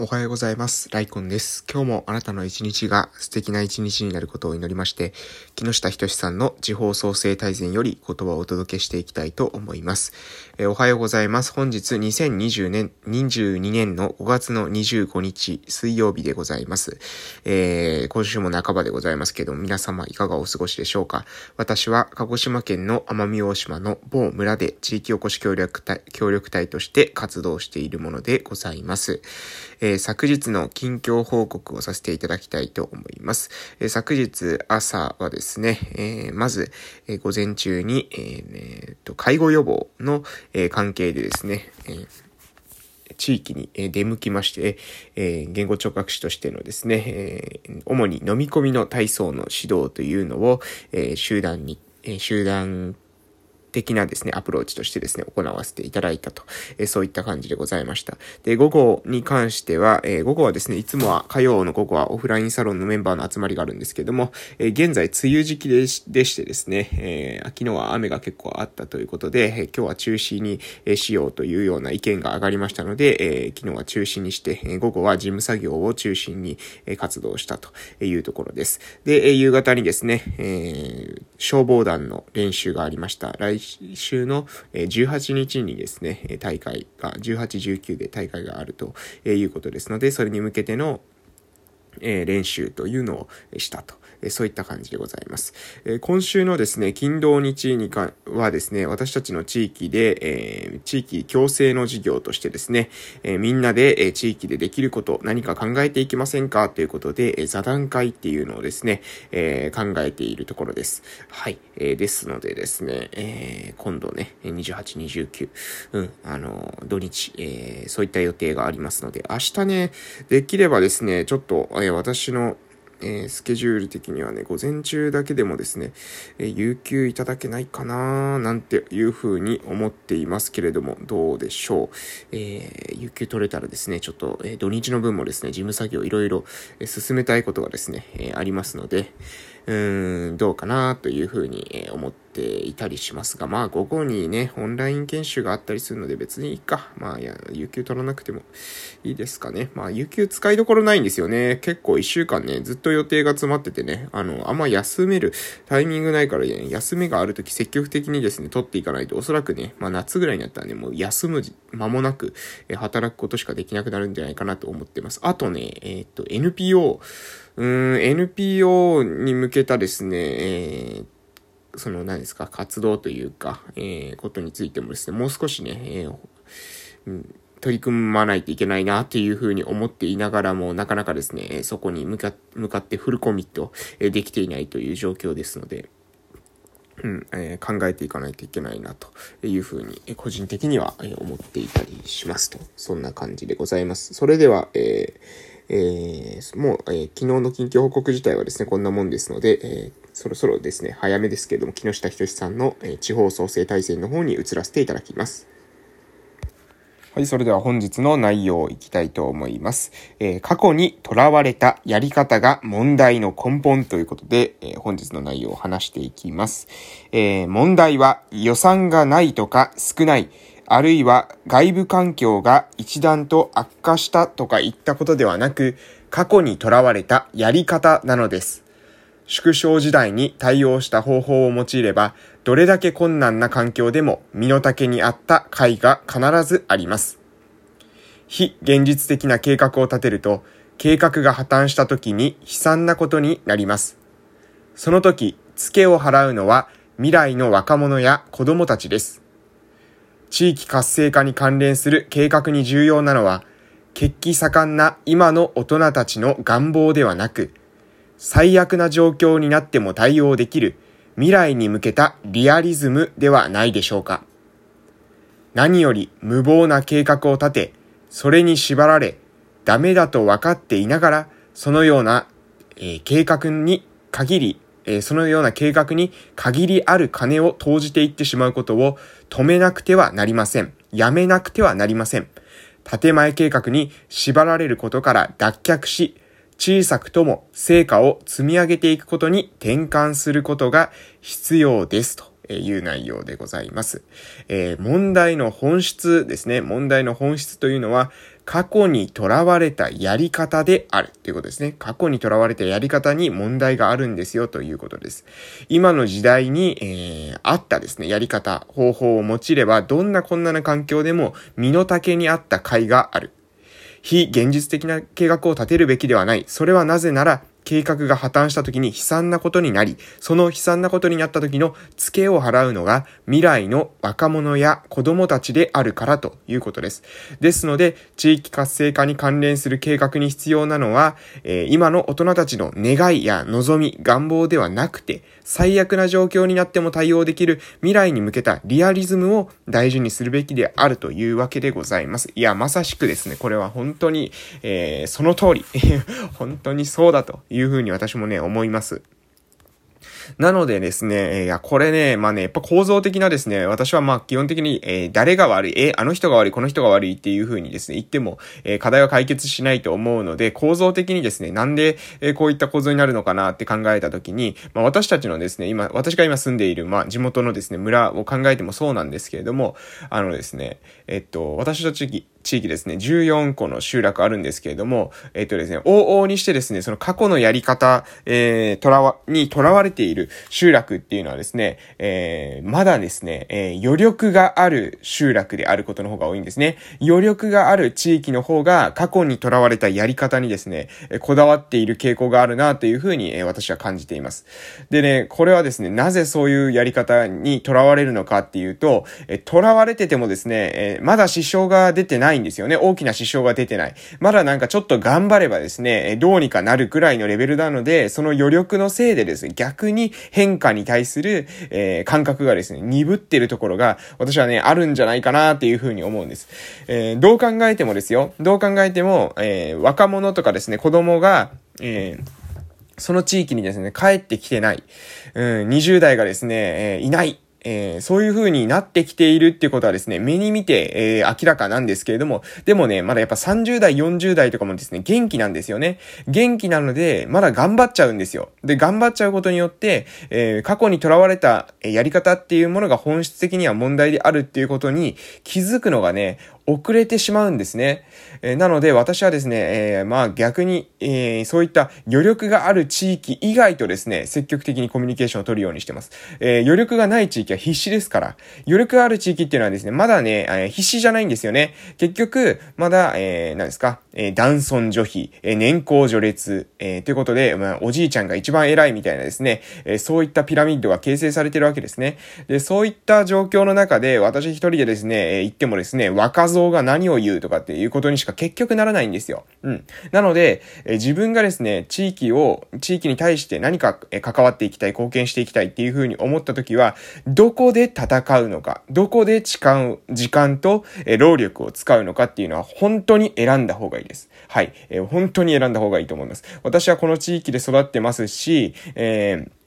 おはようございます。ライコンです。今日もあなたの一日が素敵な一日になることを祈りまして、木下仁さんの地方創生大全より言葉をお届けしていきたいと思います。え、おはようございます。本日2020年、22年の5月の25日水曜日でございます。えー、今週も半ばでございますけど、皆様いかがお過ごしでしょうか？私は鹿児島県の奄美大島の某村で地域おこし協力隊協力隊として活動しているものでございます。えー、昨日の近況報告をさせていただきたいと思います。えー、昨日朝はですね、えー、まず、え午前中に、えーと介護予防の、え関係でですね、え地域に出向きまして、え言語聴覚士としてのですね、え主に飲み込みの体操の指導というのを、え集団に、え集団的なですね、アプローチとしてですね、行わせていただいたと、えー、そういった感じでございました。で、午後に関しては、えー、午後はですね、いつもは火曜の午後はオフラインサロンのメンバーの集まりがあるんですけども、えー、現在梅雨時期でしてですね、え、昨日は雨が結構あったということで、え、今日は中止に、しようというような意見が上がりましたので、え、昨日は中止にして、え、午後は事務作業を中心に、活動したというところです。で、え、夕方にですね、えー、消防団の練習がありました。来週の18日にですね、大会が、18、19で大会があるということですので、それに向けての練習というのをしたと。えそういった感じでございます。え今週のですね、金土日にかはですね、私たちの地域で、え、地域共生の事業としてですね、え、みんなで、え地域でできること、何か考えていきませんか？ということで、え座談会っていうのをですね、え考えているところです。はい。えですのでですね、え今度ね、28、29、うん、あの、土日、えそういった予定がありますので、明日ね、できればですね、ちょっと、え私のえー、スケジュール的にはね、午前中だけでもですね、えー、有給いただけないかななんていうふうに思っていますけれども、どうでしょう。えー、有給取れたらですね、ちょっと、え土日の分もですね、事務作業いろいろ進めたいことがですね、えありますので、うーん、どうかなというふうに思っていたりしますが、まあ午後にね、オンライン研修があったりするので別にいいか。まあいや、有給取らなくてもいいですかね。まあ有給使いどころないんですよね。結構一週間ね、ずっと予定が詰まっててね、あの、あんま休めるタイミングないからね、休みがあるとき積極的にですね、取っていかないとおそらくね、まあ夏ぐらいになったらね、もう休む間もなく、え働くことしかできなくなるんじゃないかなと思ってます。あとね、えー、っと、NPO、うん、NPO に向けたですね、えー、その何ですか、活動というか、えー、ことについてもですね、もう少しね、えーうん、取り組まないといけないなっていうふうに思っていながらも、なかなかですね、そこに向か向かってフルコミットできていないという状況ですので、うんえー、考えていかないといけないなというふうに、個人的には思っていたりしますと。そんな感じでございます。それでは、えーえー、もう、えー、昨日の近況報告自体はですね、こんなもんですので、えー、そろそろですね、早めですけれども、木下仁さんの、え、地方創生体制の方に移らせていただきます。はい、それでは本日の内容をいきたいと思います。えー、過去に囚われたやり方が問題の根本ということで、えー、本日の内容を話していきます。えー、問題は予算がないとか少ない、あるいは外部環境が一段と悪化したとか言ったことではなく、過去に囚われたやり方なのです。縮小時代に対応した方法を用いれば、どれだけ困難な環境でも身の丈に合った解が必ずあります。非現実的な計画を立てると、計画が破綻した時に悲惨なことになります。その時、付けを払うのは未来の若者や子供たちです。地域活性化に関連する計画に重要なのは、血気盛んな今の大人たちの願望ではなく、最悪な状況になっても対応できる未来に向けたリアリズムではないでしょうか。何より無謀な計画を立て、それに縛られ、ダメだと分かっていながら、そのような、えー、計画に限りえそのような計画に限りある金を投じていってしまうことを止めなくてはなりません。やめなくてはなりません。建前計画に縛られることから脱却し、小さくとも成果を積み上げていくことに転換することが必要ですと。いう内容でございます。えー、問題の本質ですね。問題の本質というのは、過去にとらわれたやり方であるということですね。過去にとらわれたやり方に問題があるんですよということです。今の時代に、えー、あったですね、やり方、方法を用いれば、どんな困難な環境でも身の丈に合った甲斐がある。非現実的な計画を立てるべきではない。それはなぜなら、計画が破綻した時に悲惨なことになり、その悲惨なことになった時の付けを払うのが未来の若者や子供たちであるからということです。ですので、地域活性化に関連する計画に必要なのは、えー、今の大人たちの願いや望み、願望ではなくて、最悪な状況になっても対応できる未来に向けたリアリズムを大事にするべきであるというわけでございます。いや、まさしくですね、これは本当に、えー、その通り、本当にそうだといういうふうに私もね、思います。なのでですね、いや、これね、まあね、やっぱ構造的なですね、私はまあ基本的に、えー、誰が悪い、えー、あの人が悪い、この人が悪いっていう風にですね、言っても、えー、課題は解決しないと思うので、構造的にですね、なんで、え、こういった構造になるのかなって考えたときに、まあ私たちのですね、今、私が今住んでいる、まあ地元のですね、村を考えてもそうなんですけれども、あのですね、えっと、私たち地域ですね、14個の集落あるんですけれども、えっ、とですね、往々にしてですね、その過去のやり方、えー、とらわ、にとらわれている集落っていうのはですね、えー、まだですね、えー、余力がある集落であることの方が多いんですね。余力がある地域の方が過去にとらわれたやり方にですね、えこだわっている傾向があるなというふうに、え私は感じています。でね、これはですね、なぜそういうやり方にとらわれるのかっていうと、えとらわれててもですね、えまだ支障が出てないないんですよね。大きな支障が出てない。まだなんかちょっと頑張ればですね、どうにかなるくらいのレベルなので、その余力のせいでですね、逆に変化に対する、えー、感覚がですね、鈍ってるところが、私はね、あるんじゃないかなっていうふうに思うんです。えー、どう考えてもですよ、どう考えても、えー、若者とかですね、子供が、えー、その地域にですね、帰ってきてない。うん、20代がですね、え、いない。えー、そういう風になってきているっていうことはですね、目に見て、えー、明らかなんですけれども、でもね、まだやっぱ30代、40代とかもですね、元気なんですよね。元気なので、まだ頑張っちゃうんですよ。で、頑張っちゃうことによって、えー、過去にとらわれたやり方っていうものが本質的には問題であるっていうことに気づくのがね、遅れてしまうんですね。え、なので私はですね、えー、まあ逆に、えー、そういった余力がある地域以外とですね、積極的にコミュニケーションを取るようにしてます。え余力がない地域は必死ですから、余力がある地域っていうのはですね、まだね、え必死じゃないんですよね。結局、まだ、え何ですか、え男尊女卑、え年功序列、えということで、まあ、おじいちゃんが一番偉いみたいなですね、えそういったピラミッドが形成されてるわけですね。で、そういった状況の中で、私一人でですね、え言ってもですね、若造像が何を言うとかっていうことにしか結局ならないんですよ。うん。なので、え自分がですね、地域を、地域に対して何か、え関わっていきたい、貢献していきたいっていうふうに思った時は、どこで戦うのか、どこで時間、時間と、え労力を使うのかっていうのは本当に選んだ方がいいです。はい。え本当に選んだ方がいいと思います。私はこの地域で育ってますし、えー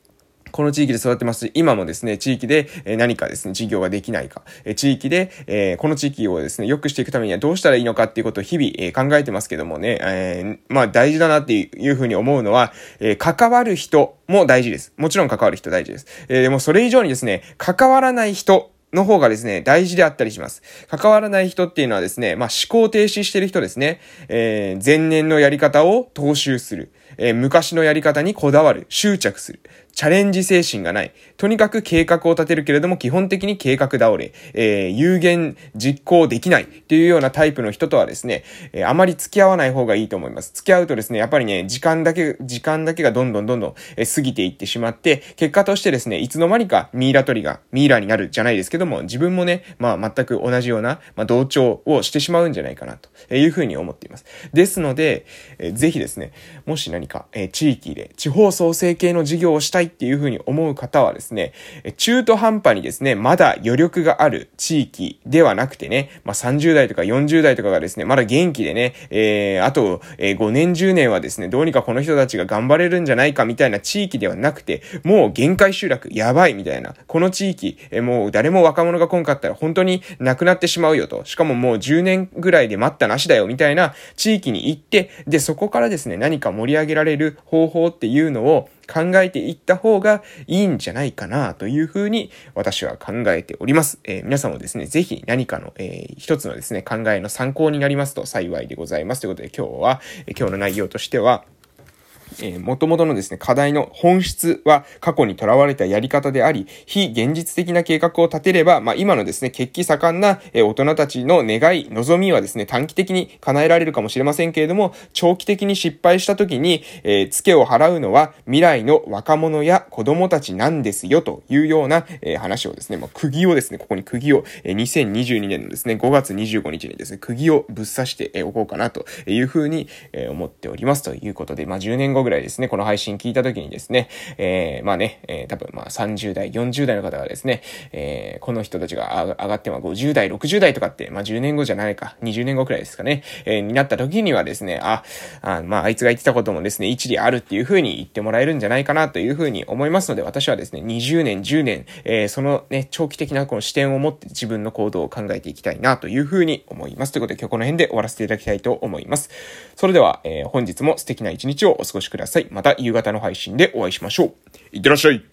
この地域で育ってます、今もですね、地域で何かですね、事業ができないか、地域で、えこの地域をですね、良くしていくためにはどうしたらいいのかっていうことを日々、考えてますけどもね、えまあ大事だなっていうふうに思うのは、え関わる人も大事です。もちろん関わる人大事です。えでもそれ以上にですね、関わらない人、の方がですね、大事であったりします。関わらない人っていうのはですね、まあ、思考停止してる人ですね。えー、前年のやり方を踏襲する。えー、昔のやり方にこだわる。執着する。チャレンジ精神がない。とにかく計画を立てるけれども、基本的に計画倒れ、えー、有限実行できないっていうようなタイプの人とはですね、えー、あまり付き合わない方がいいと思います。付き合うとですね、やっぱりね、時間だけ、時間だけがどんどんどんどん、え、過ぎていってしまって、結果としてですね、いつの間にかミイラ取りがミイラになるじゃないですけども、自分もね、まあ全く同じような、まあ同調をしてしまうんじゃないかなというふうに思っています。ですので、えー、ぜひですね、もし何か、えー、地域で地方創生系の事業をしたいっていうふうに思う方はですね、中途半端にですね、まだ余力がある地域ではなくてね、まあ、30代とか40代とかがですね、まだ元気でね、えー、あと、えー、5年10年はですね、どうにかこの人たちが頑張れるんじゃないかみたいな地域ではなくて、もう限界集落やばいみたいな、この地域、えー、もう誰も若者が来んかったら本当になくなってしまうよと、しかももう10年ぐらいで待ったなしだよみたいな地域に行って、で、そこからですね、何か盛り上げられる方法っていうのを考えていった方がいいんじゃないかなというふうに私は考えております。えー、皆さんもですね、ぜひ何かの、えー、一つのですね、考えの参考になりますと幸いでございます。ということで今日は、えー、今日の内容としては、えー、元々のですね、課題の本質は過去にとらわれたやり方であり、非現実的な計画を立てれば、まあ、今のですね、血気盛んな、えー、大人たちの願い、望みはですね、短期的に叶えられるかもしれませんけれども、長期的に失敗した時に、えー、付けを払うのは未来の若者や子供たちなんですよ、というような、えー、話をですね、まあ、釘をですね、ここに釘を、えー、2022年のですね、5月25日にですね、釘をぶっ刺しておこうかなというふうに、思っております。ということで、まあ、10年後ぐらいですね、この配信聞いた時にですね、えー、まあね、えー、多分まあ30代、40代の方がですね、えー、この人たちが上がっては50代、60代とかって、まあ10年後じゃないか、20年後くらいですかね、えー、になった時にはですね、あ、あまああいつが言ってたこともですね、一理あるっていう風に言ってもらえるんじゃないかなという風に思いますので、私はですね、20年、10年、えー、そのね、長期的なこの視点を持って自分の行動を考えていきたいなという風に思います。ということで今日この辺で終わらせていただきたいと思います。それでは、えー、本日も素敵な一日をお過ごしください。ください。また夕方の配信でお会いしましょう。いってらっしゃい